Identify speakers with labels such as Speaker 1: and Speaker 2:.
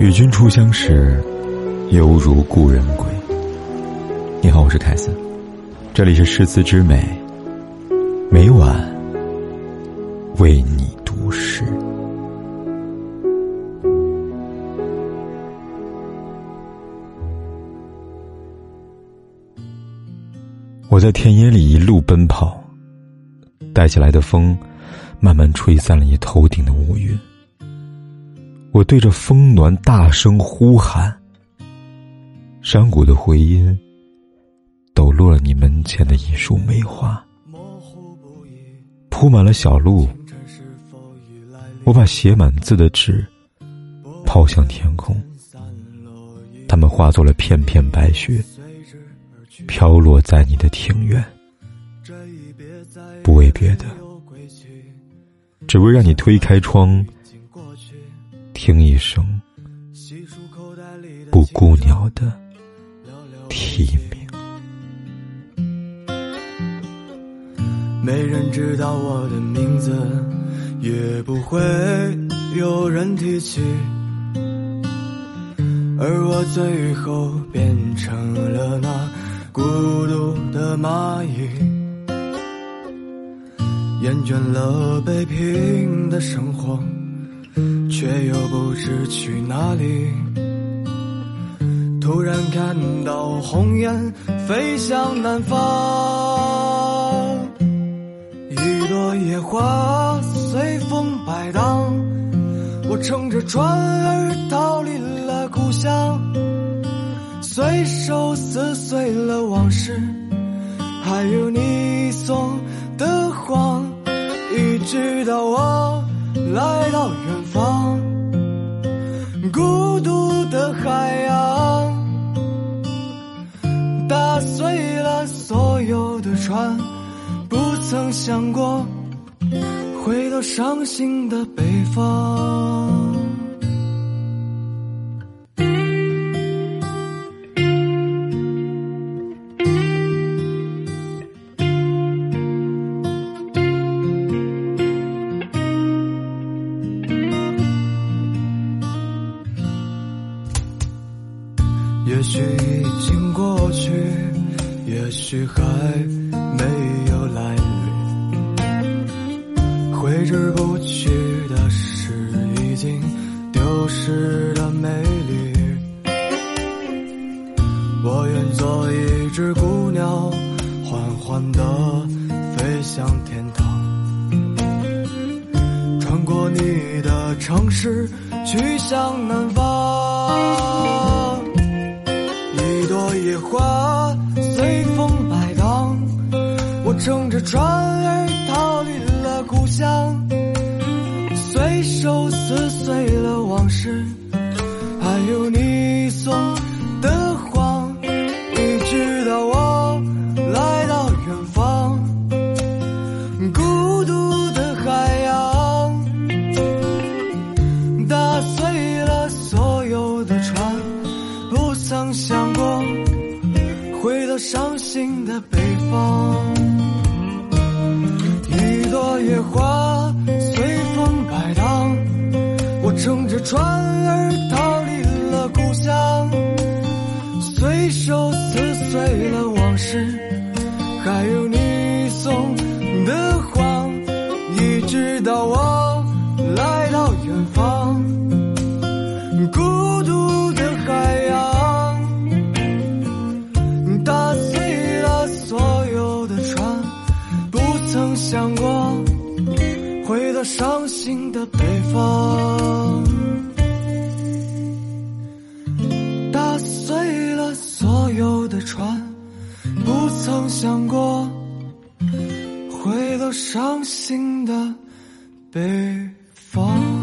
Speaker 1: 与君初相识，犹如故人归。你好，我是凯斯，这里是诗词之美，每晚为你读诗。我在田野里一路奔跑，带起来的风，慢慢吹散了你头顶的乌云。我对着风暖大声呼喊，山谷的回音抖落了你门前的一束梅花，铺满了小路。我把写满字的纸抛向天空，它们化作了片片白雪，飘落在你的庭院。不为别的，只为让你推开窗。听一声布谷鸟的啼鸣，
Speaker 2: 没人知道我的名字，也不会有人提起，而我最后变成了那孤独的蚂蚁，厌倦了北平的生活。却又不知去哪里。突然看到鸿雁飞向南方，一朵野花随风摆荡。我乘着船儿逃离了故乡，随手撕碎了往事，还有你送的谎，一直到我。远方，孤独的海洋，打碎了所有的船，不曾想过回到伤心的北方。也许已经过去，也许还没有来临。挥之不去的是已经丢失的美丽。我愿做一只孤鸟，缓缓地飞向天堂，穿过你的城市，去向南方。乘着船儿逃离了故乡，随手撕碎了往事，还有你送的谎，一直到我来到远方，孤独的海洋，打碎了所有的船，不曾想过。回到伤心的北方，野花随风摆荡，我乘着船儿逃离了故乡，随手撕碎了往事，还有你送的谎，一直到我来到远方。伤心的北方，打碎了所有的船，不曾想过回到伤心的北方。